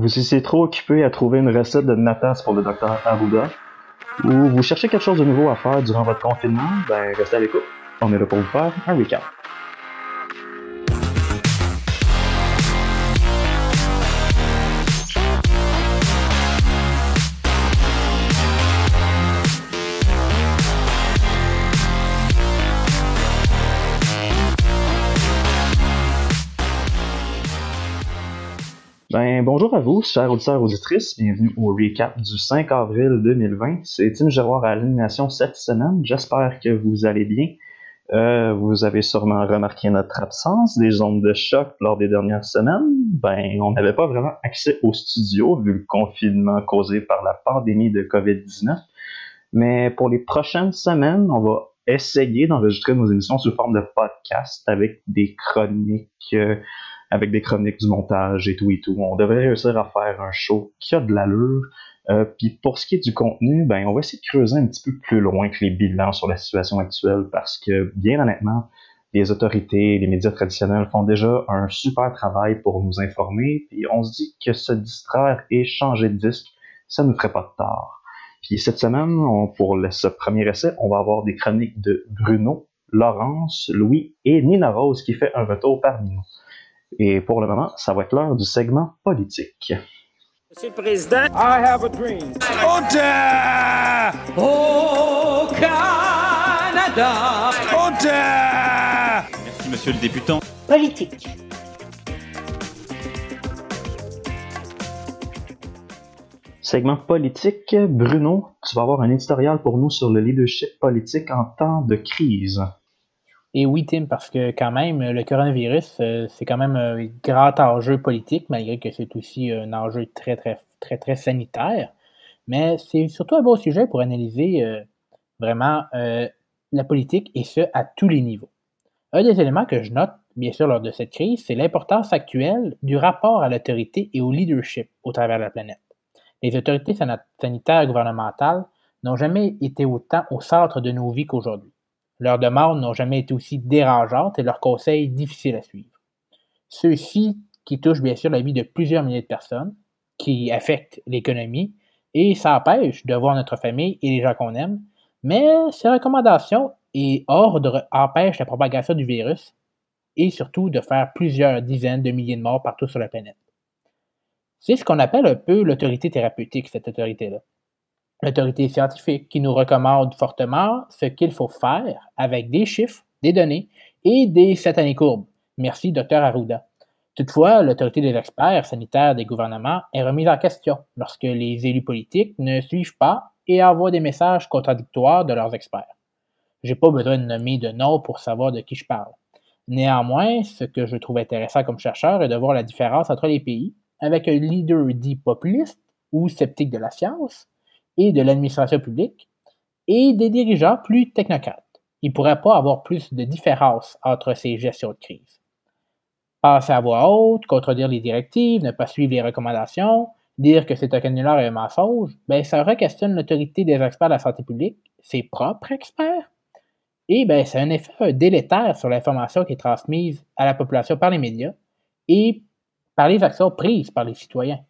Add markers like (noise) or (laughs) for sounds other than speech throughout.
Vous étiez trop occupé à trouver une recette de natas pour le docteur Arruda, ou vous cherchez quelque chose de nouveau à faire durant votre confinement, ben restez à l'écoute. On est là pour vous faire un recap. Ben, bonjour à vous, chers auditeurs auditrices. Bienvenue au recap du 5 avril 2020. C'est Tim Giroir à l'animation cette semaine. J'espère que vous allez bien. Euh, vous avez sûrement remarqué notre absence des ondes de choc lors des dernières semaines. Ben, on n'avait pas vraiment accès au studio vu le confinement causé par la pandémie de COVID-19. Mais pour les prochaines semaines, on va essayer d'enregistrer nos émissions sous forme de podcast avec des chroniques. Euh, avec des chroniques du montage et tout et tout. On devrait réussir à faire un show qui a de l'allure. Euh, Puis pour ce qui est du contenu, ben on va essayer de creuser un petit peu plus loin que les bilans sur la situation actuelle parce que bien honnêtement, les autorités, les médias traditionnels font déjà un super travail pour nous informer. Puis on se dit que se distraire et changer de disque, ça ne ferait pas de tort. Puis cette semaine, on, pour ce premier essai, on va avoir des chroniques de Bruno, Laurence, Louis et Nina Rose qui fait un retour parmi nous. Et pour le moment, ça va être l'heure du segment politique. Monsieur le Président, I have a dream. Au Canada. Merci, monsieur le députant. Politique. Segment politique, Bruno, tu vas avoir un éditorial pour nous sur le leadership politique en temps de crise. Et oui, Tim, parce que quand même, le coronavirus, euh, c'est quand même un grand enjeu politique, malgré que c'est aussi un enjeu très, très, très, très sanitaire. Mais c'est surtout un beau sujet pour analyser euh, vraiment euh, la politique, et ce, à tous les niveaux. Un des éléments que je note, bien sûr, lors de cette crise, c'est l'importance actuelle du rapport à l'autorité et au leadership au travers de la planète. Les autorités sanitaires gouvernementales n'ont jamais été autant au centre de nos vies qu'aujourd'hui. Leurs demandes n'ont jamais été aussi dérangeantes et leurs conseils difficiles à suivre. Ceux-ci qui touchent bien sûr la vie de plusieurs milliers de personnes, qui affectent l'économie, et ça empêche de voir notre famille et les gens qu'on aime, mais ces recommandations et ordres empêchent la propagation du virus et surtout de faire plusieurs dizaines de milliers de morts partout sur la planète. C'est ce qu'on appelle un peu l'autorité thérapeutique, cette autorité-là. L'autorité scientifique qui nous recommande fortement ce qu'il faut faire avec des chiffres, des données et des satanées courbes. Merci, Dr. Arruda. Toutefois, l'autorité des experts sanitaires des gouvernements est remise en question lorsque les élus politiques ne suivent pas et envoient des messages contradictoires de leurs experts. J'ai pas besoin de nommer de nom pour savoir de qui je parle. Néanmoins, ce que je trouve intéressant comme chercheur est de voir la différence entre les pays avec un leader dit populiste ou sceptique de la science et de l'administration publique et des dirigeants plus technocrates. Il ne pourrait pas avoir plus de différence entre ces gestions de crise. Passer à voix haute, contredire les directives, ne pas suivre les recommandations, dire que c'est un canular et un mensonge, ben, ça re-questionne l'autorité des experts de la santé publique, ses propres experts, et ben, c'est un effet délétère sur l'information qui est transmise à la population par les médias et par les actions prises par les citoyens.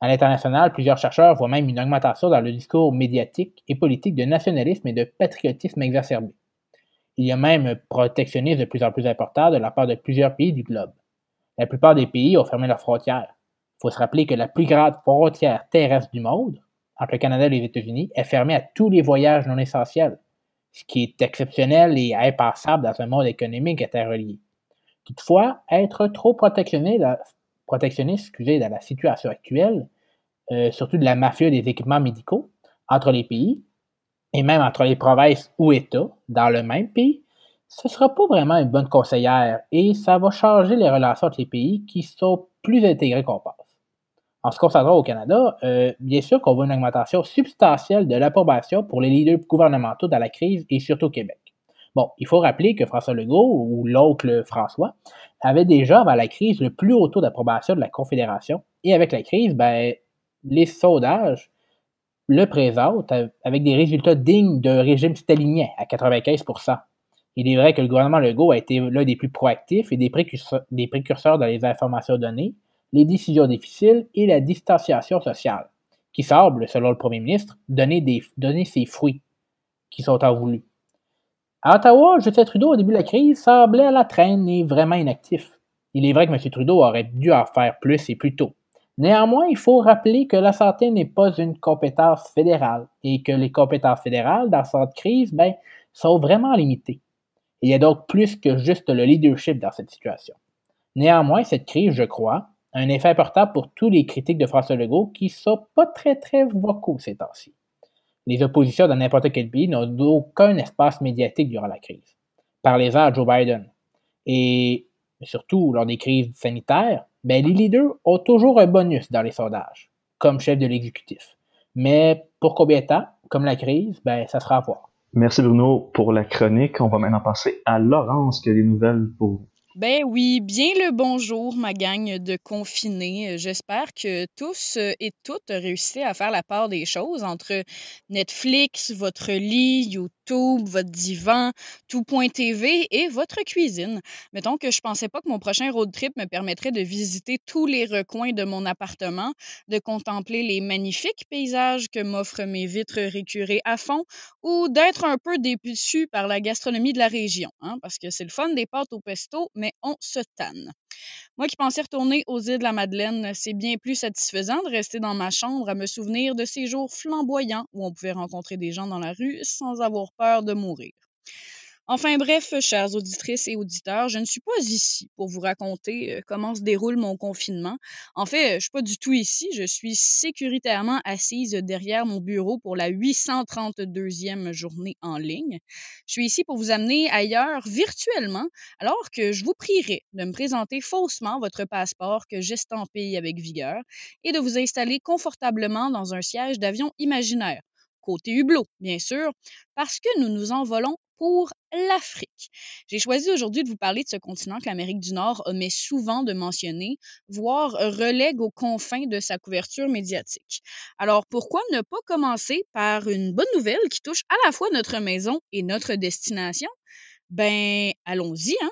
À l'international, plusieurs chercheurs voient même une augmentation dans le discours médiatique et politique de nationalisme et de patriotisme exacerbé. Il y a même un protectionnisme de plus en plus important de la part de plusieurs pays du globe. La plupart des pays ont fermé leurs frontières. Il faut se rappeler que la plus grande frontière terrestre du monde, entre le Canada et les États-Unis, est fermée à tous les voyages non essentiels, ce qui est exceptionnel et impensable dans un monde économique interrelié. Toutefois, être trop protectionniste dans la situation actuelle, euh, surtout de la mafia des équipements médicaux entre les pays, et même entre les provinces ou États dans le même pays, ce ne sera pas vraiment une bonne conseillère et ça va changer les relations entre les pays qui sont plus intégrés qu'on pense. En se concentrant au Canada, euh, bien sûr qu'on voit une augmentation substantielle de l'approbation pour les leaders gouvernementaux dans la crise et surtout au Québec. Bon, il faut rappeler que François Legault, ou l'oncle François, avait déjà avant la crise le plus haut taux d'approbation de la Confédération. Et avec la crise, ben, les sondages le présentent avec des résultats dignes d'un régime stalinien à 95% Il est vrai que le gouvernement Legault a été l'un des plus proactifs et des précurseurs, dans les informations données, les décisions difficiles et la distanciation sociale, qui semble, selon le premier ministre, donner, donner ses fruits qui sont en voulu. À Ottawa, Justin Trudeau, au début de la crise, semblait à la traîne et vraiment inactif. Il est vrai que M. Trudeau aurait dû en faire plus et plus tôt. Néanmoins, il faut rappeler que la santé n'est pas une compétence fédérale et que les compétences fédérales dans cette crise ben, sont vraiment limitées. Il y a donc plus que juste le leadership dans cette situation. Néanmoins, cette crise, je crois, a un effet important pour tous les critiques de François Legault qui sont pas très très vocaux ces temps-ci. Les oppositions dans n'importe quel pays n'ont aucun espace médiatique durant la crise. Parlez-en à Joe Biden. Et surtout lors des crises sanitaires, ben, les leaders ont toujours un bonus dans les sondages, comme chef de l'exécutif. Mais pour combien de temps, comme la crise, ben, ça sera à voir. Merci Bruno pour la chronique. On va maintenant passer à Laurence qui a des nouvelles pour vous. Ben oui, bien le bonjour, ma gang de confinés. J'espère que tous et toutes réussissez à faire la part des choses entre Netflix, votre lit, Votre divan, tout.tv et votre cuisine. Mettons que je pensais pas que mon prochain road trip me permettrait de visiter tous les recoins de mon appartement, de contempler les magnifiques paysages que m'offrent mes vitres récurées à fond ou d'être un peu déçu par la gastronomie de la région, hein, parce que c'est le fun des pâtes au pesto, mais on se tanne. Moi qui pensais retourner aux îles de la Madeleine, c'est bien plus satisfaisant de rester dans ma chambre à me souvenir de ces jours flamboyants où on pouvait rencontrer des gens dans la rue sans avoir peur de mourir. Enfin bref, chères auditrices et auditeurs, je ne suis pas ici pour vous raconter euh, comment se déroule mon confinement. En fait, je ne suis pas du tout ici, je suis sécuritairement assise derrière mon bureau pour la 832e journée en ligne. Je suis ici pour vous amener ailleurs virtuellement, alors que je vous prierai de me présenter faussement votre passeport que j'estampille avec vigueur et de vous installer confortablement dans un siège d'avion imaginaire côté hublot, bien sûr, parce que nous nous envolons pour l'Afrique. J'ai choisi aujourd'hui de vous parler de ce continent que l'Amérique du Nord omet souvent de mentionner, voire relègue aux confins de sa couverture médiatique. Alors pourquoi ne pas commencer par une bonne nouvelle qui touche à la fois notre maison et notre destination? Ben, allons-y, hein?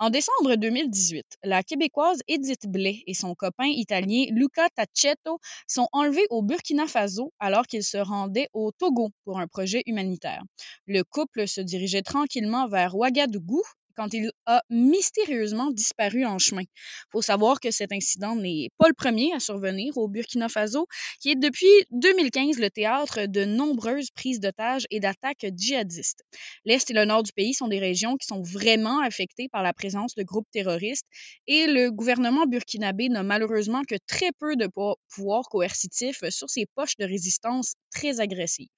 En décembre 2018, la Québécoise Edith Blais et son copain italien Luca Tacchetto sont enlevés au Burkina Faso alors qu'ils se rendaient au Togo pour un projet humanitaire. Le couple se dirigeait tranquillement vers Ouagadougou, quand il a mystérieusement disparu en chemin. Il faut savoir que cet incident n'est pas le premier à survenir au Burkina Faso, qui est depuis 2015 le théâtre de nombreuses prises d'otages et d'attaques djihadistes. L'Est et le Nord du pays sont des régions qui sont vraiment affectées par la présence de groupes terroristes et le gouvernement burkinabé n'a malheureusement que très peu de pouvoir coercitif sur ses poches de résistance très agressives.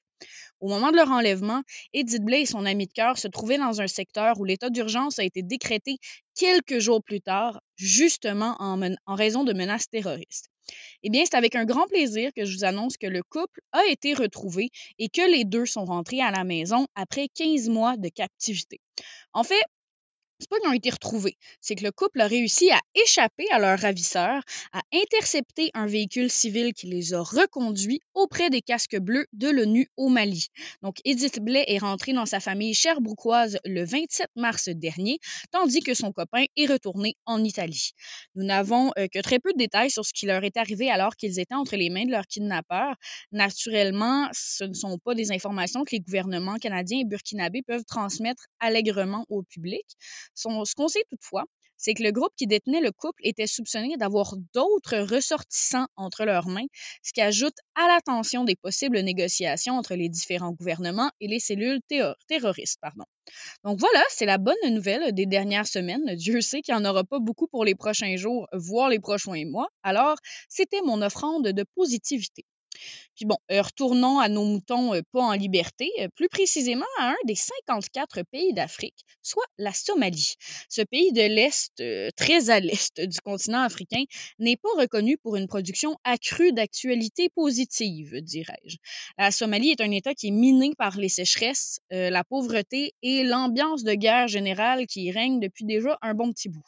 Au moment de leur enlèvement, Edith Blais et son ami de cœur se trouvaient dans un secteur où l'état d'urgence a été décrété quelques jours plus tard, justement en, en raison de menaces terroristes. Eh bien, c'est avec un grand plaisir que je vous annonce que le couple a été retrouvé et que les deux sont rentrés à la maison après 15 mois de captivité. En fait, c'est pas qu'ils ont été retrouvés, c'est que le couple a réussi à échapper à leur ravisseur, à intercepter un véhicule civil qui les a reconduits auprès des casques bleus de l'ONU au Mali. Donc, Edith Blais est rentrée dans sa famille cherbrouquoise le 27 mars dernier, tandis que son copain est retourné en Italie. Nous n'avons euh, que très peu de détails sur ce qui leur est arrivé alors qu'ils étaient entre les mains de leurs kidnappeurs. Naturellement, ce ne sont pas des informations que les gouvernements canadiens et burkinabés peuvent transmettre allègrement au public ce qu'on sait toutefois, c'est que le groupe qui détenait le couple était soupçonné d'avoir d'autres ressortissants entre leurs mains, ce qui ajoute à la tension des possibles négociations entre les différents gouvernements et les cellules terroristes. Pardon. Donc voilà, c'est la bonne nouvelle des dernières semaines. Dieu sait qu'il n'y en aura pas beaucoup pour les prochains jours, voire les prochains mois. Alors, c'était mon offrande de positivité. Puis bon, euh, retournons à nos moutons euh, pas en liberté, euh, plus précisément à un des 54 pays d'Afrique, soit la Somalie. Ce pays de l'Est, très à l'Est du continent africain, n'est pas reconnu pour une production accrue d'actualités positives, dirais-je. La Somalie est un État qui est miné par les sécheresses, la pauvreté et l'ambiance de guerre générale qui y règne depuis déjà un bon petit bout.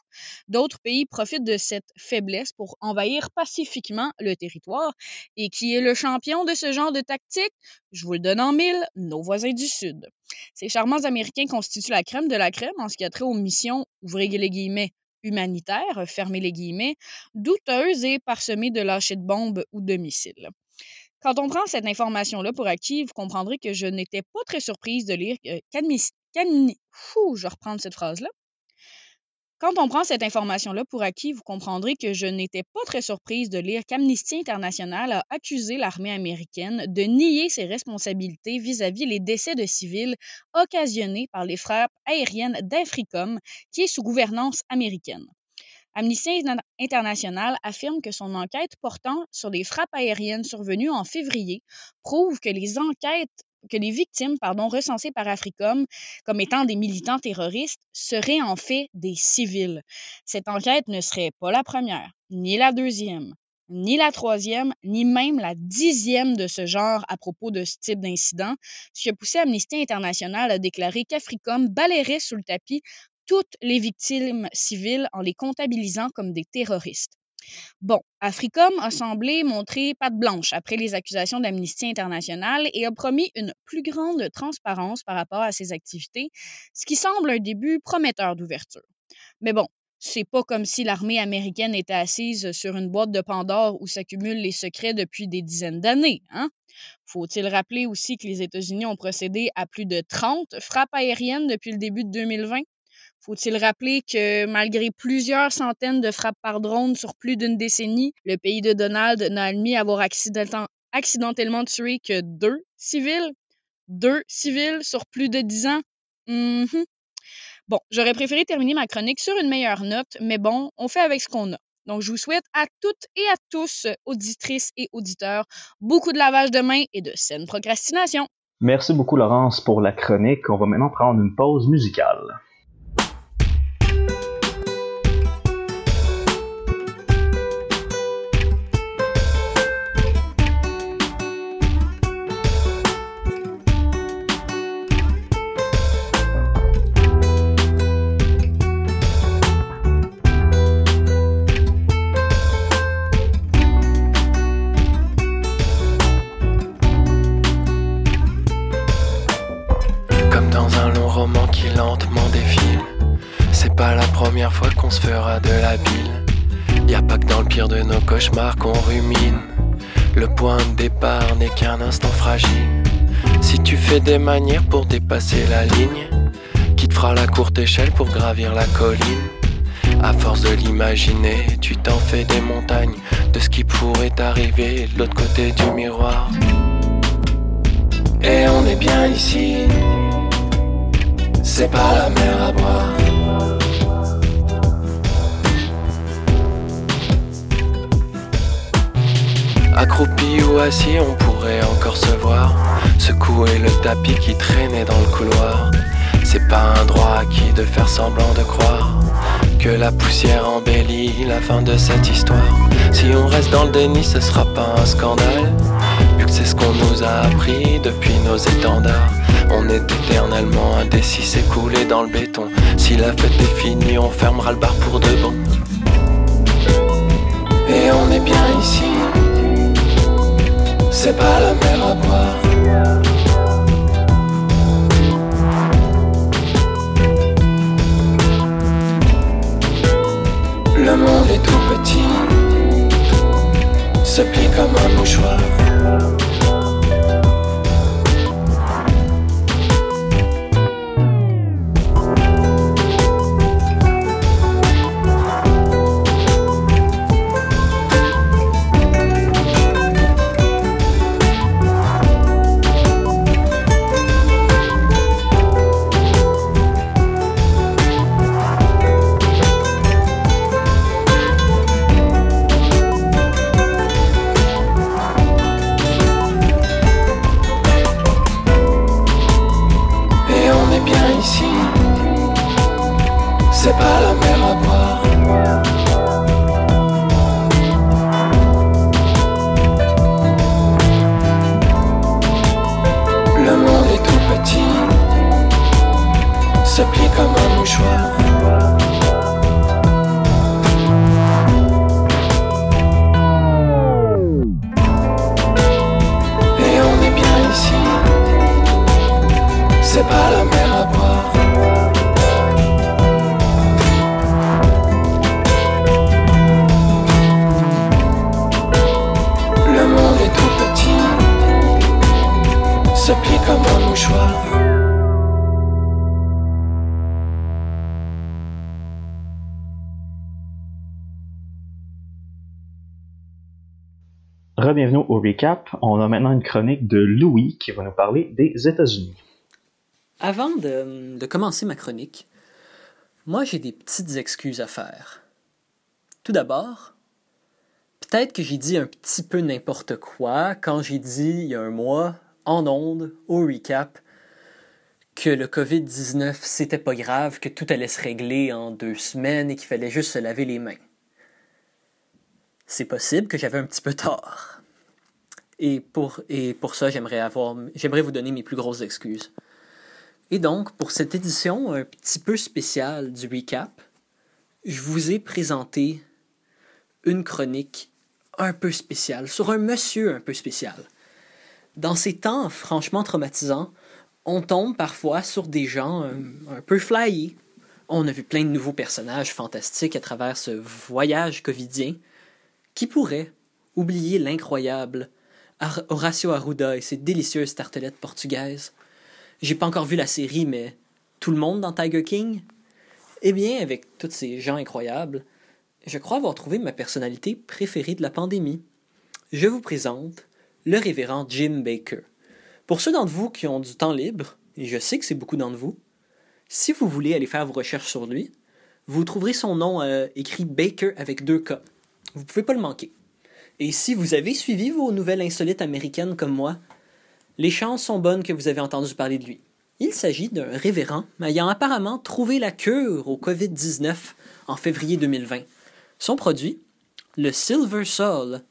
D'autres pays profitent de cette faiblesse pour envahir pacifiquement le territoire. Et qui est le champion de ce genre de tactique? Je vous le donne en mille, nos voisins du Sud. Ces charmants Américains constituent la crème de la crème en ce qui a trait aux missions, ouvrez les guillemets, humanitaires, fermez les guillemets, douteuses et parsemées de lâchers de bombes ou de missiles. Quand on prend cette information-là pour acquis, vous comprendrez que je n'étais pas très surprise de lire que je vais reprendre cette phrase-là. Quand on prend cette information-là pour acquis, vous comprendrez que je n'étais pas très surprise de lire qu'Amnesty International a accusé l'armée américaine de nier ses responsabilités vis-à-vis les décès de civils occasionnés par les frappes aériennes d'Africom, qui est sous gouvernance américaine. Amnesty International affirme que son enquête portant sur les frappes aériennes survenues en février prouve que les enquêtes que les victimes pardon, recensées par Africom comme étant des militants terroristes seraient en fait des civils. Cette enquête ne serait pas la première, ni la deuxième, ni la troisième, ni même la dixième de ce genre à propos de ce type d'incident, ce qui a poussé Amnesty International à déclarer qu'Africom balayerait sous le tapis toutes les victimes civiles en les comptabilisant comme des terroristes. Bon, Africom a semblé montrer patte blanche après les accusations d'Amnesty International et a promis une plus grande transparence par rapport à ses activités, ce qui semble un début prometteur d'ouverture. Mais bon, c'est pas comme si l'armée américaine était assise sur une boîte de Pandore où s'accumulent les secrets depuis des dizaines d'années, hein? Faut-il rappeler aussi que les États-Unis ont procédé à plus de 30 frappes aériennes depuis le début de 2020? Faut-il rappeler que malgré plusieurs centaines de frappes par drone sur plus d'une décennie, le pays de Donald n'a admis avoir accidentellement tué que deux civils? Deux civils sur plus de dix ans? Mm-hmm. Bon, j'aurais préféré terminer ma chronique sur une meilleure note, mais bon, on fait avec ce qu'on a. Donc, je vous souhaite à toutes et à tous, auditrices et auditeurs, beaucoup de lavage de mains et de saine procrastination. Merci beaucoup, Laurence, pour la chronique. On va maintenant prendre une pause musicale. Fois qu'on se fera de la bile. Y a pas que dans le pire de nos cauchemars qu'on rumine. Le point de départ n'est qu'un instant fragile. Si tu fais des manières pour dépasser la ligne, qui te fera la courte échelle pour gravir la colline? À force de l'imaginer, tu t'en fais des montagnes de ce qui pourrait t'arriver de l'autre côté du miroir. Et on est bien ici, c'est pas la mer à boire. Accroupi ou assis, on pourrait encore se voir. Secouer le tapis qui traînait dans le couloir. C'est pas un droit acquis de faire semblant de croire que la poussière embellit la fin de cette histoire. Si on reste dans le déni, ce sera pas un scandale. C'est ce qu'on nous a appris depuis nos étendards. On est éternellement indécis, coulé dans le béton. Si la fête est finie, on fermera le bar pour de bon. Et on est bien ici c'est pas la mer à boire. Le monde est tout petit, se plie comme un mouchoir. Bienvenue au recap. On a maintenant une chronique de Louis qui va nous parler des États-Unis. Avant de, commencer ma chronique, moi j'ai des petites excuses à faire. Tout d'abord, peut-être que j'ai dit un petit peu n'importe quoi quand j'ai dit il y a un mois, en ondes, au recap, que le COVID-19 c'était pas grave, que tout allait se régler en deux semaines et qu'il fallait juste se laver les mains. C'est possible que j'avais un petit peu tort. Et pour, et pour ça, j'aimerais avoir, j'aimerais vous donner mes plus grosses excuses. Et donc, pour cette édition un petit peu spéciale du recap, je vous ai présenté une chronique un peu spéciale sur un monsieur un peu spécial. Dans ces temps franchement traumatisants, on tombe parfois sur des gens un, un peu flyés. On a vu plein de nouveaux personnages fantastiques à travers ce voyage covidien qui pourrait oublier l'incroyable Horacio Arruda et ses délicieuses tartelettes portugaises. J'ai pas encore vu la série, mais tout le monde dans Tiger King? Eh bien, avec tous ces gens incroyables, je crois avoir trouvé ma personnalité préférée de la pandémie. Je vous présente le révérend Jim Baker. Pour ceux d'entre vous qui ont du temps libre, et je sais que c'est beaucoup d'entre vous, si vous voulez aller faire vos recherches sur lui, vous trouverez son nom euh, écrit Baker avec deux K. Vous pouvez pas le manquer. Et si vous avez suivi vos nouvelles insolites américaines comme moi, les chances sont bonnes que vous avez entendu parler de lui. Il s'agit d'un révérend ayant apparemment trouvé la cure au COVID-19 en février 2020. Son produit, le Silver Sol,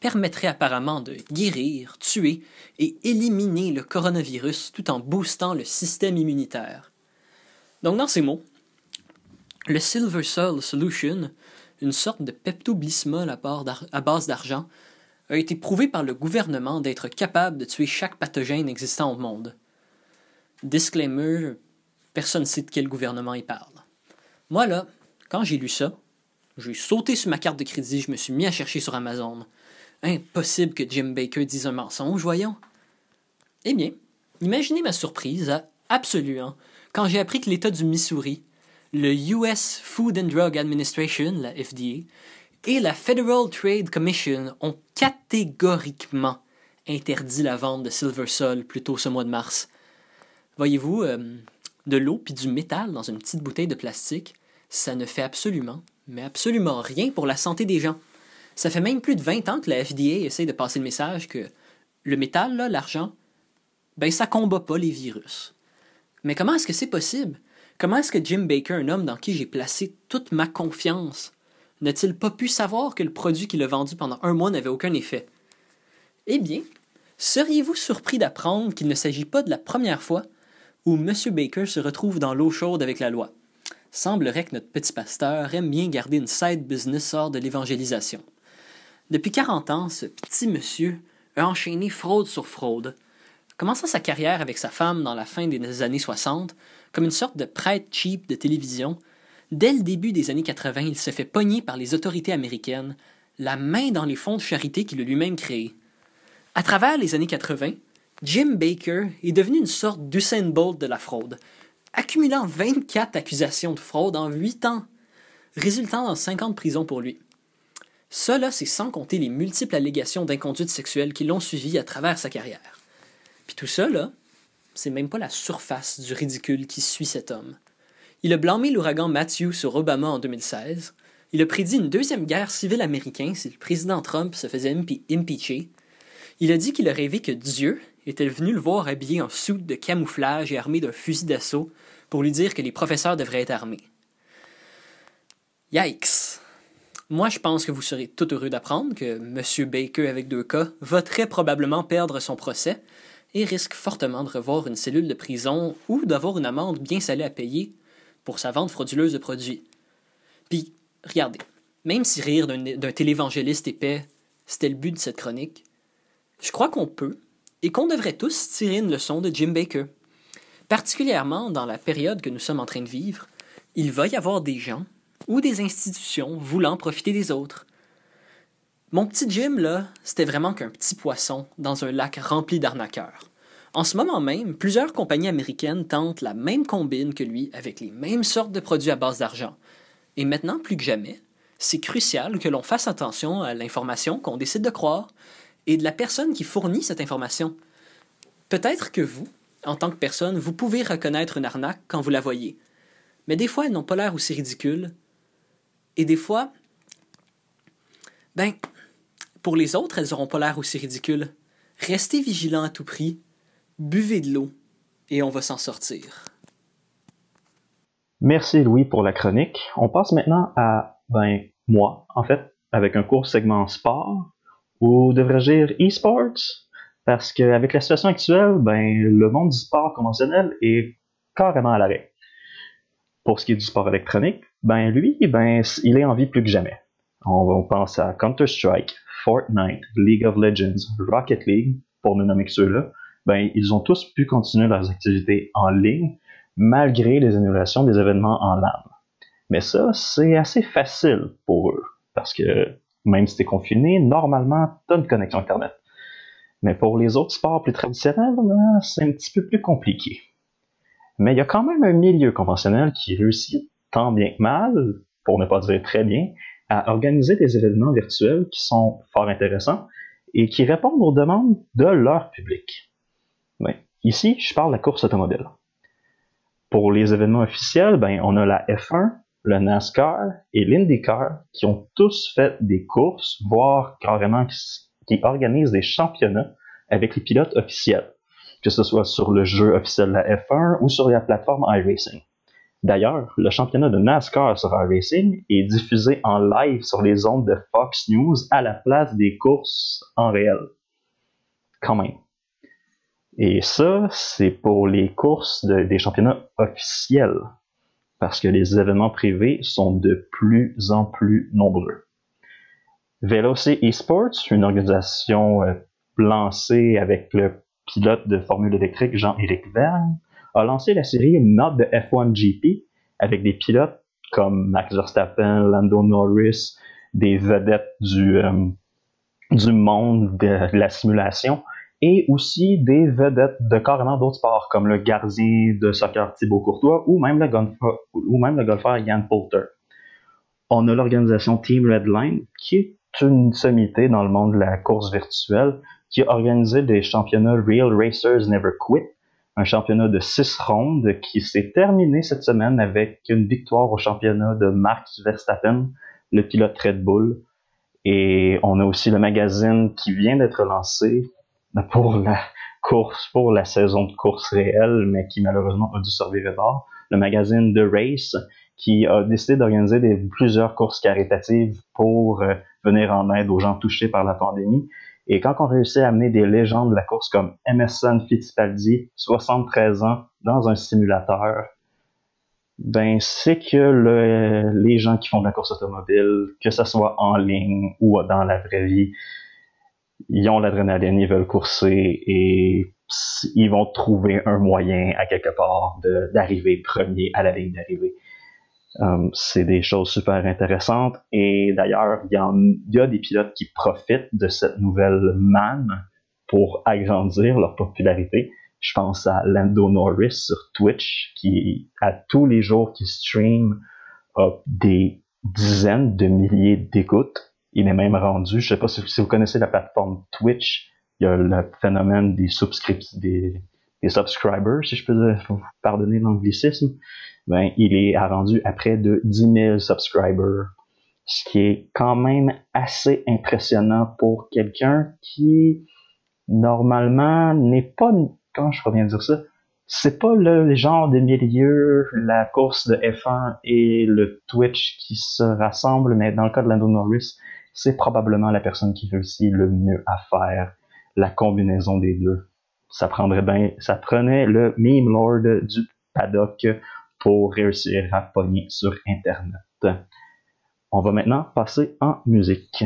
permettrait apparemment de guérir, tuer et éliminer le coronavirus tout en boostant le système immunitaire. Donc dans ces mots, le Silver Sol Solution une sorte de pepto-bismol à base d'argent, a été prouvé par le gouvernement d'être capable de tuer chaque pathogène existant au monde. Disclaimer, personne ne sait de quel gouvernement il parle. Moi, là, quand j'ai lu ça, j'ai sauté sur ma carte de crédit, je me suis mis à chercher sur Amazon. Impossible que Jim Baker dise un mensonge, voyons. Eh bien, imaginez ma surprise absolue hein, quand j'ai appris que l'État du Missouri le US Food and Drug Administration, la FDA, et la Federal Trade Commission ont catégoriquement interdit la vente de Silver Sol plus tôt ce mois de mars. Voyez-vous, euh, de l'eau puis du métal dans une petite bouteille de plastique, ça ne fait absolument, mais absolument rien pour la santé des gens. Ça fait même plus de 20 ans que la FDA essaie de passer le message que le métal, l'argent, ben ça combat pas les virus. Mais comment est-ce que c'est possible? Comment est-ce que Jim Baker, un homme dans qui j'ai placé toute ma confiance, n'a-t-il pas pu savoir que le produit qu'il a vendu pendant un mois n'avait aucun effet? Eh bien, seriez-vous surpris d'apprendre qu'il ne s'agit pas de la première fois où M. Baker se retrouve dans l'eau chaude avec la loi? Semblerait que notre petit pasteur aime bien garder une side business hors de l'évangélisation. Depuis 40 ans, ce petit monsieur a enchaîné fraude sur fraude, commençant sa carrière avec sa femme dans la fin des années 60, comme une sorte de prêtre cheap de télévision, dès le début des années 80, il se fait pogner par les autorités américaines, la main dans les fonds de charité qu'il a lui-même créés. À travers les années 80, Jim Baker est devenu une sorte d'Usain Bolt de la fraude, accumulant 24 accusations de fraude en 8 ans, résultant dans 50 prisons pour lui. Cela, c'est sans compter les multiples allégations d'inconduite sexuelle qui l'ont suivi à travers sa carrière. Puis tout ça, là, c'est même pas la surface du ridicule qui suit cet homme. Il a blâmé l'ouragan Matthew sur Obama en 2016. Il a prédit une deuxième guerre civile américaine si le président Trump se faisait impeacher. Il a dit qu'il a rêvé que Dieu était venu le voir habillé en soute de camouflage et armé d'un fusil d'assaut pour lui dire que les professeurs devraient être armés. Yikes! Moi, je pense que vous serez tout heureux d'apprendre que M. Baker avec deux cas va très probablement perdre son procès et risque fortement de revoir une cellule de prison ou d'avoir une amende bien salée à payer pour sa vente frauduleuse de produits. Puis, regardez, même si rire d'un télévangéliste épais, c'était le but de cette chronique, je crois qu'on peut et qu'on devrait tous tirer une leçon de Jim Baker. Particulièrement dans la période que nous sommes en train de vivre, il va y avoir des gens ou des institutions voulant profiter des autres. Mon petit Jim, là, c'était vraiment qu'un petit poisson dans un lac rempli d'arnaqueurs. En ce moment même, plusieurs compagnies américaines tentent la même combine que lui avec les mêmes sortes de produits à base d'argent. Et maintenant, plus que jamais, c'est crucial que l'on fasse attention à l'information qu'on décide de croire et de la personne qui fournit cette information. Peut-être que vous, en tant que personne, vous pouvez reconnaître une arnaque quand vous la voyez. Mais des fois, elles n'ont pas l'air aussi ridicules et des fois, ben, pour les autres, elles n'auront pas l'air aussi ridicules. Restez vigilants à tout prix, buvez de l'eau, et on va s'en sortir. Merci Louis pour la chronique. On passe maintenant à, ben, moi, en fait, avec un court segment sport, ou devrais-je dire e-sports, parce qu'avec la situation actuelle, ben, le monde du sport conventionnel est carrément à l'arrêt. Pour ce qui est du sport électronique, ben lui, ben, il est en vie plus que jamais. On, pense à Counter-Strike, Fortnite, League of Legends, Rocket League, pour ne nommer que ceux-là. Ben, ils ont tous pu continuer leurs activités en ligne malgré les annulations des événements en LAN. Mais ça, c'est assez facile pour eux, parce que même si tu es confiné, normalement, tu as une connexion Internet. Mais pour les autres sports plus traditionnels, ben, c'est un petit peu plus compliqué. Mais il y a quand même un milieu conventionnel qui réussit tant bien que mal, pour ne pas dire très bien, à organiser des événements virtuels qui sont fort intéressants et qui répondent aux demandes de leur public. Ici, je parle de la course automobile. Pour les événements officiels, ben, on a la F1, le NASCAR et l'IndyCar qui ont tous fait des courses, voire carrément qui organisent des championnats avec les pilotes officiels, que ce soit sur le jeu officiel de la F1 ou sur la plateforme iRacing. D'ailleurs, le championnat de NASCAR sur iRacing est diffusé en live sur les ondes de Fox News à la place des courses en réel. Quand même. Et ça, c'est pour les courses des championnats officiels, parce que les événements privés sont de plus en plus nombreux. Veloci Esports, une organisation euh, lancée avec le pilote de Formule électrique Jean-Éric Vergne, a lancé la série Not de F1 GP avec des pilotes comme Max Verstappen, Lando Norris, des vedettes du, euh, du monde de la simulation et aussi des vedettes de carrément d'autres sports comme le gardien de soccer Thibaut Courtois ou même le golfeur, ou même le golfeur Ian Poulter. On a l'organisation Team Redline qui est une sommité dans le monde de la course virtuelle qui a organisé des championnats Real Racers Never Quit un championnat de six rondes qui s'est terminé cette semaine avec une victoire au championnat de Max Verstappen, le pilote Red Bull. Et on a aussi le magazine qui vient d'être lancé pour la course, pour la saison de course réelle, mais qui malheureusement a dû survivre bord. Le magazine The Race qui a décidé d'organiser plusieurs courses caritatives pour euh, venir en aide aux gens touchés par la pandémie. Et quand on réussit à amener des légendes de la course comme Emerson Fittipaldi, 73 ans, dans un simulateur, ben c'est que les gens qui font de la course automobile, que ce soit en ligne ou dans la vraie vie, ils ont l'adrénaline, ils veulent courser et ils vont trouver un moyen à quelque part d'arriver premier à la ligne d'arrivée. Um, c'est des choses super intéressantes. Et d'ailleurs, il y, a des pilotes qui profitent de cette nouvelle manne pour agrandir leur popularité. Je pense à Lando Norris sur Twitch, qui à tous les jours qui stream des dizaines de milliers d'écoutes. Il est même rendu, je sais pas si, vous connaissez la plateforme Twitch, il y a le phénomène des, des, des subscribers, si je peux pardonner l'anglicisme. Ben, il est rendu à près de 10 000 subscribers, ce qui est quand même assez impressionnant pour quelqu'un qui, normalement, n'est pas, comment je bien dire ça, c'est pas le genre de milieu, la course de F1 et le Twitch qui se rassemblent, mais dans le cas de Lando Norris, c'est probablement la personne qui réussit le mieux à faire la combinaison des deux. Ça prendrait bien, ça prenait le meme lord du paddock pour réussir à pogner sur Internet. On va maintenant passer en musique.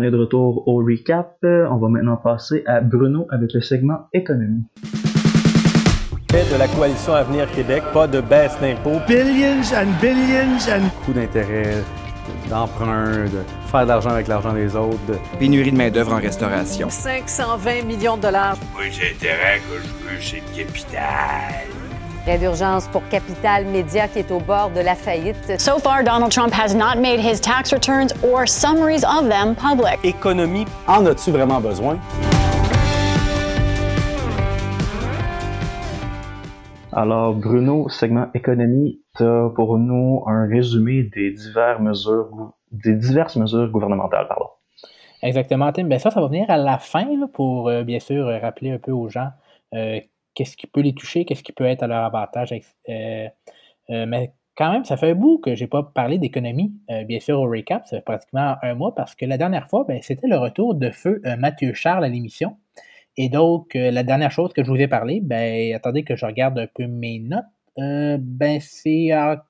On est de retour au recap. On va maintenant passer à Bruno avec le segment économie. De la coalition Avenir Québec, pas de baisse d'impôts. Billions and billions and. Coûts d'intérêt, d'emprunt, de faire de l'argent avec l'argent des autres. Pénurie de main-d'œuvre en restauration. 520 millions de dollars. Oui, j'ai intérêt que je veux chez Capital. D'urgence pour Capital Média qui est au bord de la faillite. So far, Donald Trump has not made his tax returns or summaries of them public. Économie, en as-tu vraiment besoin? Alors, Bruno, segment économie, tu as pour nous un résumé des, diverses mesures, des diverses mesures gouvernementales. Pardon. Exactement, Tim. Ben ça, ça va venir à la fin là, pour, euh, bien sûr, rappeler un peu aux gens euh, qu'est-ce qui peut les toucher, qu'est-ce qui peut être à leur avantage. Euh, euh, mais quand même, ça fait un bout que j'ai pas parlé d'économie, euh, bien sûr, au recap. Ça fait pratiquement un mois parce que la dernière fois, ben, c'était le retour de feu Mathieu Charles à l'émission. Et donc, la dernière chose que je vous ai parlé, ben, attendez que je regarde un peu mes notes. ben, c'est à,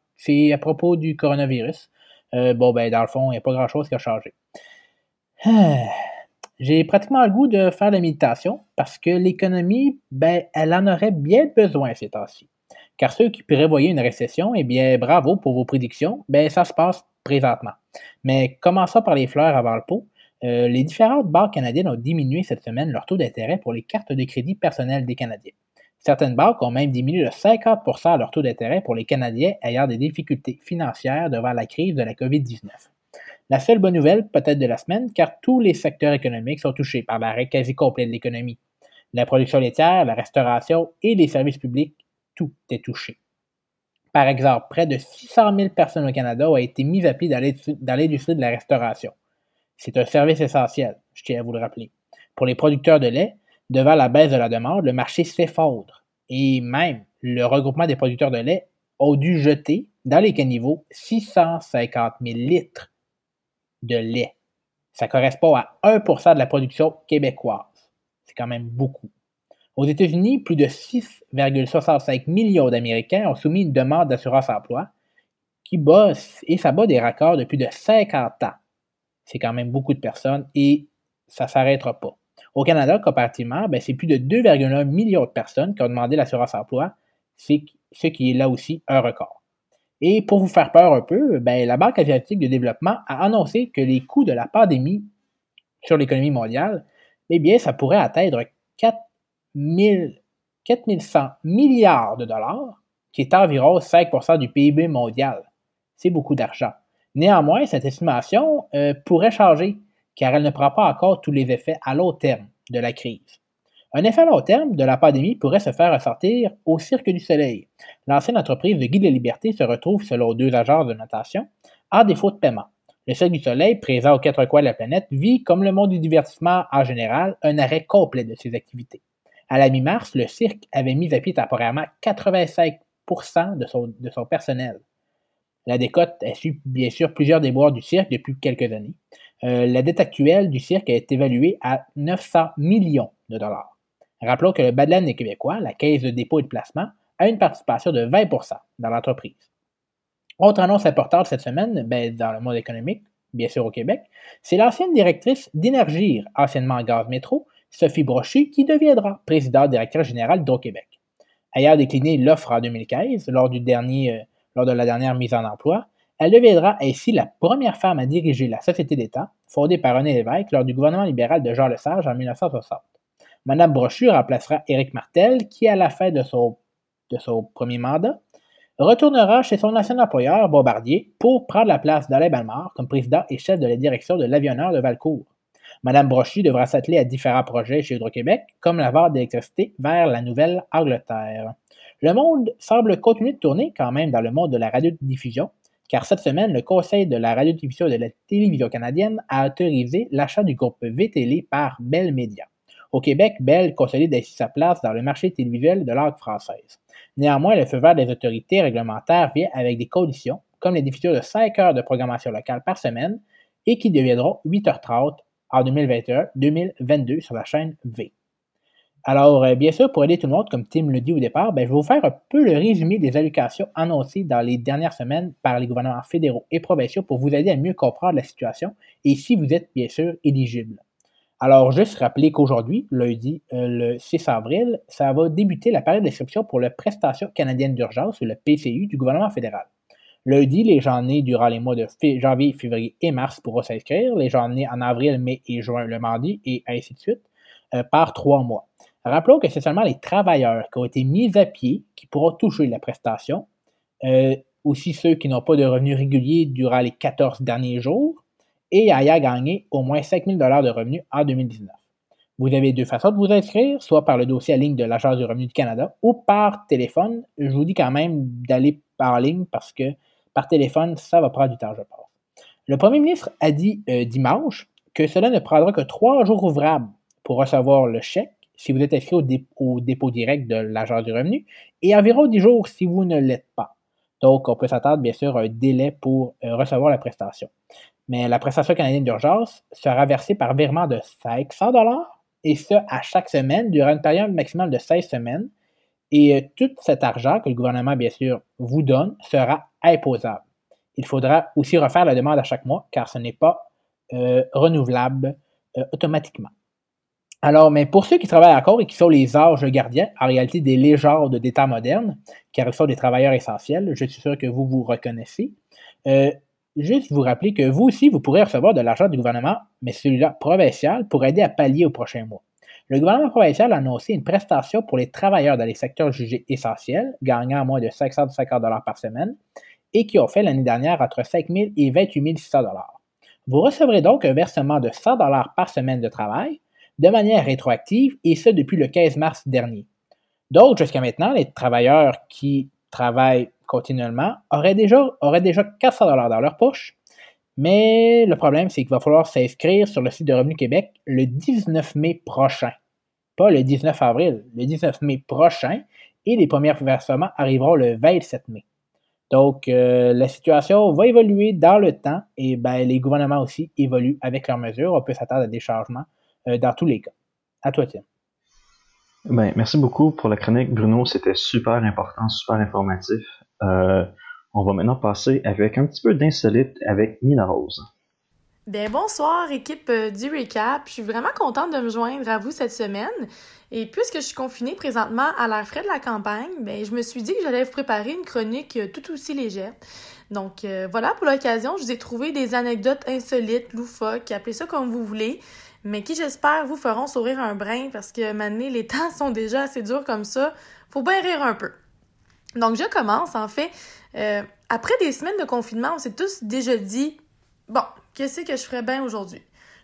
propos du coronavirus. bon, ben, dans le fond, il n'y a pas grand-chose qui a changé. (sighs) J'ai pratiquement le goût de faire la méditation parce que l'économie, ben, elle en aurait bien besoin ces temps-ci. Car ceux qui prévoyaient une récession, eh bien, bravo pour vos prédictions, ben, ça se passe présentement. Mais commençons par les fleurs avant le pot. Euh, les différentes banques canadiennes ont diminué cette semaine leur taux d'intérêt pour les cartes de crédit personnelles des Canadiens. Certaines banques ont même diminué de 50% leur taux d'intérêt pour les Canadiens ayant des difficultés financières devant la crise de la COVID-19. La seule bonne nouvelle, peut-être de la semaine, car tous les secteurs économiques sont touchés par l'arrêt quasi complet de l'économie. La production laitière, la restauration et les services publics tout est touché. Par exemple, près de 600 000 personnes au Canada ont été mises à pied dans l'industrie de la restauration. C'est un service essentiel, je tiens à vous le rappeler. Pour les producteurs de lait, devant la baisse de la demande, le marché s'effondre. Et même, le regroupement des producteurs de lait a dû jeter dans les caniveaux 650 000 litres de lait. Ça correspond à 1% de la production québécoise. C'est quand même beaucoup. Aux États-Unis, plus de 6,65 millions d'Américains ont soumis une demande d'assurance emploi qui bat et ça bat des records de plus de 50 ans. C'est quand même beaucoup de personnes et ça ne s'arrêtera pas. Au Canada, comparativement, ben, c'est plus de 2,1 millions de personnes qui ont demandé l'assurance emploi, ce qui est là aussi un record. Et pour vous faire peur un peu, ben, la Banque asiatique de développement a annoncé que les coûts de la pandémie sur l'économie mondiale, eh bien, ça pourrait atteindre 4 4100 milliards de dollars, qui est environ 5% du PIB mondial. C'est beaucoup d'argent. Néanmoins, cette estimation euh, pourrait changer, car elle ne prend pas encore tous les effets à long terme de la crise. Un effet à long terme de la pandémie pourrait se faire ressortir au Cirque du Soleil. L'ancienne entreprise de Guide de Liberté se retrouve, selon deux agences de notation, en défaut de paiement. Le Cirque du Soleil, présent aux quatre coins de la planète, vit, comme le monde du divertissement en général, un arrêt complet de ses activités. À la mi-mars, le cirque avait mis à pied temporairement 85 de son, de son personnel. La décote a su bien sûr plusieurs déboires du cirque depuis quelques années. Euh, la dette actuelle du cirque est évaluée à 900 millions de dollars. Rappelons que le Badland des Québécois, la Caisse de dépôt et de placement, a une participation de 20% dans l'entreprise. Autre annonce importante cette semaine, ben, dans le monde économique, bien sûr au Québec, c'est l'ancienne directrice d'Énergir, anciennement Gaz Métro, Sophie Brochet, qui deviendra présidente directeur général d'Hydro-Québec. Ayant décliné l'offre en 2015, lors, euh, lors de la dernière mise en emploi, elle deviendra ainsi la première femme à diriger la société d'État, fondée par René Lévesque lors du gouvernement libéral de Jean Lesage en 1960. Madame Brochu remplacera Éric Martel, qui, à la fin de son, premier mandat, retournera chez son ancien employeur, Bombardier, pour prendre la place d'Alain Balmar comme président et chef de la direction de l'avionneur de Valcourt. Madame Brochy devra s'atteler à différents projets chez Hydro-Québec, comme la vente d'électricité vers la Nouvelle-Angleterre. Le monde semble continuer de tourner quand même dans le monde de la radiodiffusion, car cette semaine, le Conseil de la radiodiffusion et de la télévision canadienne a autorisé l'achat du groupe VTL par Bell Media. Au Québec, Bell consolide ainsi sa place dans le marché télévisuel de langue française. Néanmoins, le feu vert des autorités réglementaires vient avec des conditions, comme les diffusions de 5 heures de programmation locale par semaine et qui deviendront 8h30 en 2021-2022 sur la chaîne V. Alors, euh, bien sûr, pour aider tout le monde, comme Tim le dit au départ, ben, je vais vous faire un peu le résumé des allocations annoncées dans les dernières semaines par les gouvernements fédéraux et provinciaux pour vous aider à mieux comprendre la situation et si vous êtes bien sûr éligible. Alors, juste rappeler qu'aujourd'hui, lundi, euh, le 6 avril, ça va débuter la période d'inscription pour la prestation canadienne d'urgence, ou le PCU, du gouvernement fédéral. Lundi, les gens nés durant les mois de janvier, février et mars pourront s'inscrire. Les gens nés en avril, mai et juin le mardi, et ainsi de suite, euh, par trois mois. Rappelons que c'est seulement les travailleurs qui ont été mis à pied qui pourront toucher la prestation. Euh, aussi ceux qui n'ont pas de revenus réguliers durant les 14 derniers jours et ayant gagné au moins 5 000 de revenus en 2019. Vous avez deux façons de vous inscrire, soit par le dossier en ligne de l'Agence du revenu du Canada ou par téléphone. Je vous dis quand même d'aller par ligne parce que par téléphone, ça va prendre du temps, je pense. Le premier ministre a dit euh, dimanche que cela ne prendra que trois jours ouvrables pour recevoir le chèque si vous êtes inscrit au, dépôt direct de l'agence du revenu et environ dix jours si vous ne l'êtes pas. Donc, on peut s'attendre, bien sûr, à un délai pour euh, recevoir la prestation. Mais la prestation canadienne d'urgence sera versée par virement de 500 et ce, à chaque semaine, durant une période maximale de 16 semaines. Et euh, tout cet argent que le gouvernement, bien sûr, vous donne sera imposable. Il faudra aussi refaire la demande à chaque mois, car ce n'est pas euh, renouvelable automatiquement. Alors, mais pour ceux qui travaillent encore et qui sont les âges gardiens, en réalité des légendes d'État moderne, car ils sont des travailleurs essentiels, je suis sûr que vous vous reconnaissez. Euh, juste vous rappeler que vous aussi, vous pourrez recevoir de l'argent du gouvernement, mais celui-là provincial, pour aider à pallier au prochain mois. Le gouvernement provincial a annoncé une prestation pour les travailleurs dans les secteurs jugés essentiels, gagnant moins de 550 par semaine, et qui ont fait l'année dernière entre 5 000 et 28 600 Vous recevrez donc un versement de 100 par semaine de travail, de manière rétroactive, et ce depuis le 15 mars dernier. Donc, jusqu'à maintenant, les travailleurs qui travaillent continuellement auraient déjà, auraient déjà 400 dans leur poche, mais le problème, c'est qu'il va falloir s'inscrire sur le site de Revenu Québec le 19 mai prochain. Pas le 19 avril, le 19 mai prochain, et les premiers versements arriveront le 27 mai. Donc, euh, la situation va évoluer dans le temps et ben, les gouvernements aussi évoluent avec leurs mesures. On peut s'attendre à des changements euh, dans tous les cas. À toi, Tim. Ben, merci beaucoup pour la chronique, Bruno. C'était super important, super informatif. Euh, on va maintenant passer avec un petit peu d'insolite avec Nina Rose. Ben, bonsoir, équipe euh, du Recap. Je suis vraiment contente de me joindre à vous cette semaine. Et puisque je suis confinée présentement à l'air frais de la campagne, ben, je me suis dit que j'allais vous préparer une chronique tout aussi légère. Donc voilà, pour l'occasion, je vous ai trouvé des anecdotes insolites, loufoques, appelez ça comme vous voulez mais qui j'espère vous feront sourire un brin parce que maintenant les (laughs) temps sont déjà assez durs comme ça. Faut bien rire un peu. Donc je commence en fait. Euh, après des semaines de confinement, on s'est tous déjà dit bon, qu'est-ce que je ferais bien aujourd'hui?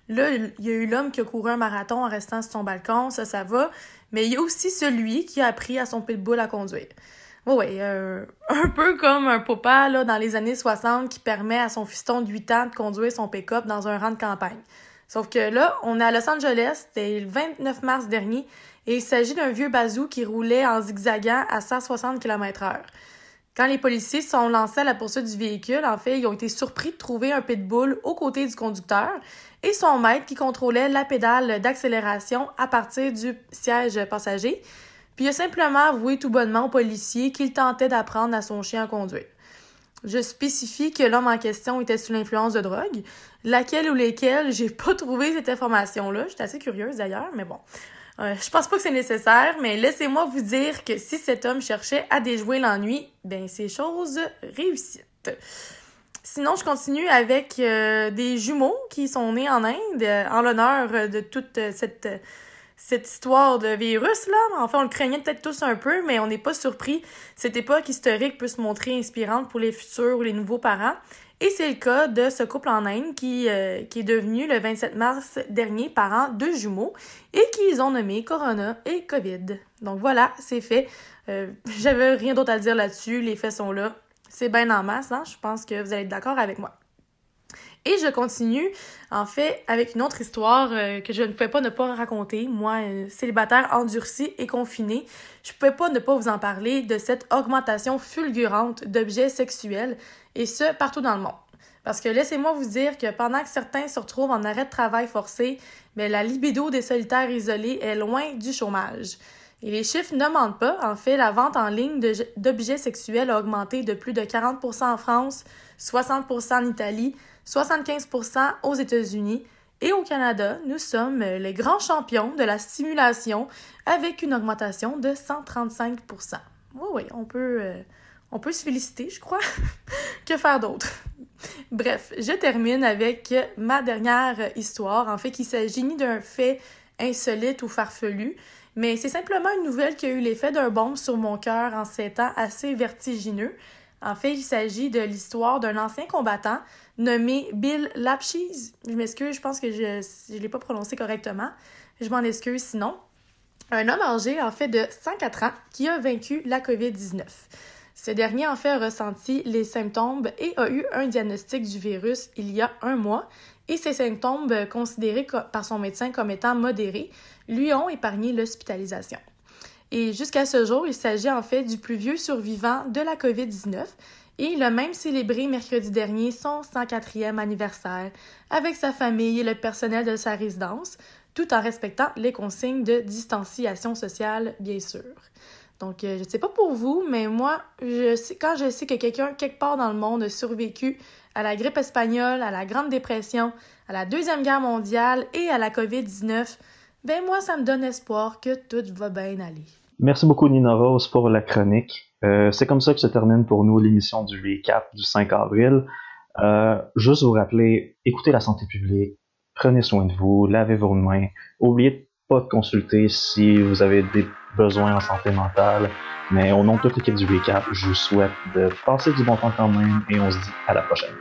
Là, il y a eu l'homme qui a couru un marathon en restant sur son balcon, ça, ça va. Mais il y a aussi celui qui a appris à son pitbull à conduire. Oui, euh, un peu comme un papa là, dans les années 60 qui permet à son fiston de 8 ans de conduire son pick-up dans un rang de campagne. Sauf que là, on est à Los Angeles, c'était le 29 mars dernier, et il s'agit d'un vieux bazou qui roulait en zigzagant à 160 km/h. Quand les policiers sont lancés à la poursuite du véhicule, en fait, ils ont été surpris de trouver un pitbull aux côtés du conducteur et son maître qui contrôlait la pédale d'accélération à partir du siège passager. Puis il a simplement avoué tout bonnement aux policiers qu'il tentait d'apprendre à son chien à conduire. Je spécifie que l'homme en question était sous l'influence de drogue, laquelle ou lesquelles j'ai pas trouvé cette information-là. J'étais assez curieuse d'ailleurs, mais bon. Euh, je pense pas que c'est nécessaire, mais laissez-moi vous dire que si cet homme cherchait à déjouer l'ennui, ben c'est chose réussite. Sinon, je continue avec euh, des jumeaux qui sont nés en Inde en l'honneur de toute cette cette histoire de virus, là. Enfin, on le craignait peut-être tous un peu, mais on n'est pas surpris. Cette époque historique peut se montrer inspirante pour les futurs ou les nouveaux parents. Et c'est le cas de ce couple en Inde qui, euh, est devenu le 27 mars dernier parent de jumeaux et qu'ils ont nommé Corona et COVID. Donc voilà, c'est fait. Euh, J'avais rien d'autre à dire là-dessus. Les faits sont là. C'est bien en masse, hein? Je pense que vous allez être d'accord avec moi. Et je continue, en fait, avec une autre histoire euh, que je ne pouvais pas ne pas raconter. Moi, euh, célibataire endurci et confiné, je ne pouvais pas ne pas vous en parler de cette augmentation fulgurante d'objets sexuels, et ce, partout dans le monde. Parce que laissez-moi vous dire que pendant que certains se retrouvent en arrêt de travail forcé, mais la libido des solitaires isolés est loin du chômage. Et les chiffres ne mentent pas. En fait, la vente en ligne d'objets sexuels a augmenté de plus de 40% en France, 60% en Italie, 75% aux États-Unis et au Canada, nous sommes les grands champions de la stimulation avec une augmentation de 135 Oui, oui, on peut, euh, on peut se féliciter, je crois. (laughs) que faire d'autre? Bref, je termine avec ma dernière histoire. En fait, il s'agit ni d'un fait insolite ou farfelu, mais c'est simplement une nouvelle qui a eu l'effet d'un bombe sur mon cœur en ces temps assez vertigineux. En fait, il s'agit de l'histoire d'un ancien combattant nommé Bill Lapchese. Je m'excuse, je pense que je ne l'ai pas prononcé correctement. Je m'en excuse sinon. Un homme âgé, en fait, de 104 ans, qui a vaincu la COVID-19. Ce dernier, en fait, a ressenti les symptômes et a eu un diagnostic du virus il y a un mois. Et ces symptômes, considérés par son médecin comme étant modérés, lui ont épargné l'hospitalisation. Et jusqu'à ce jour, il s'agit en fait du plus vieux survivant de la COVID-19 Et il a même célébré mercredi dernier son 104e anniversaire avec sa famille et le personnel de sa résidence, tout en respectant les consignes de distanciation sociale, bien sûr. Donc, euh, je ne sais pas pour vous, mais moi, je sais, quand je sais que quelqu'un, quelque part dans le monde, a survécu à la grippe espagnole, à la Grande Dépression, à la Deuxième Guerre mondiale et à la COVID-19, ben moi, ça me donne espoir que tout va bien aller. Merci beaucoup, Nina Rose, pour la chronique. Euh, c'est comme ça que se termine pour nous l'émission du recap du 5 avril. Euh, juste vous rappeler, écoutez la santé publique, prenez soin de vous, lavez vos mains, oubliez pas de consulter si vous avez des besoins en santé mentale. Mais au nom de toute l'équipe du recap, je vous souhaite de passer du bon temps quand même et on se dit à la prochaine.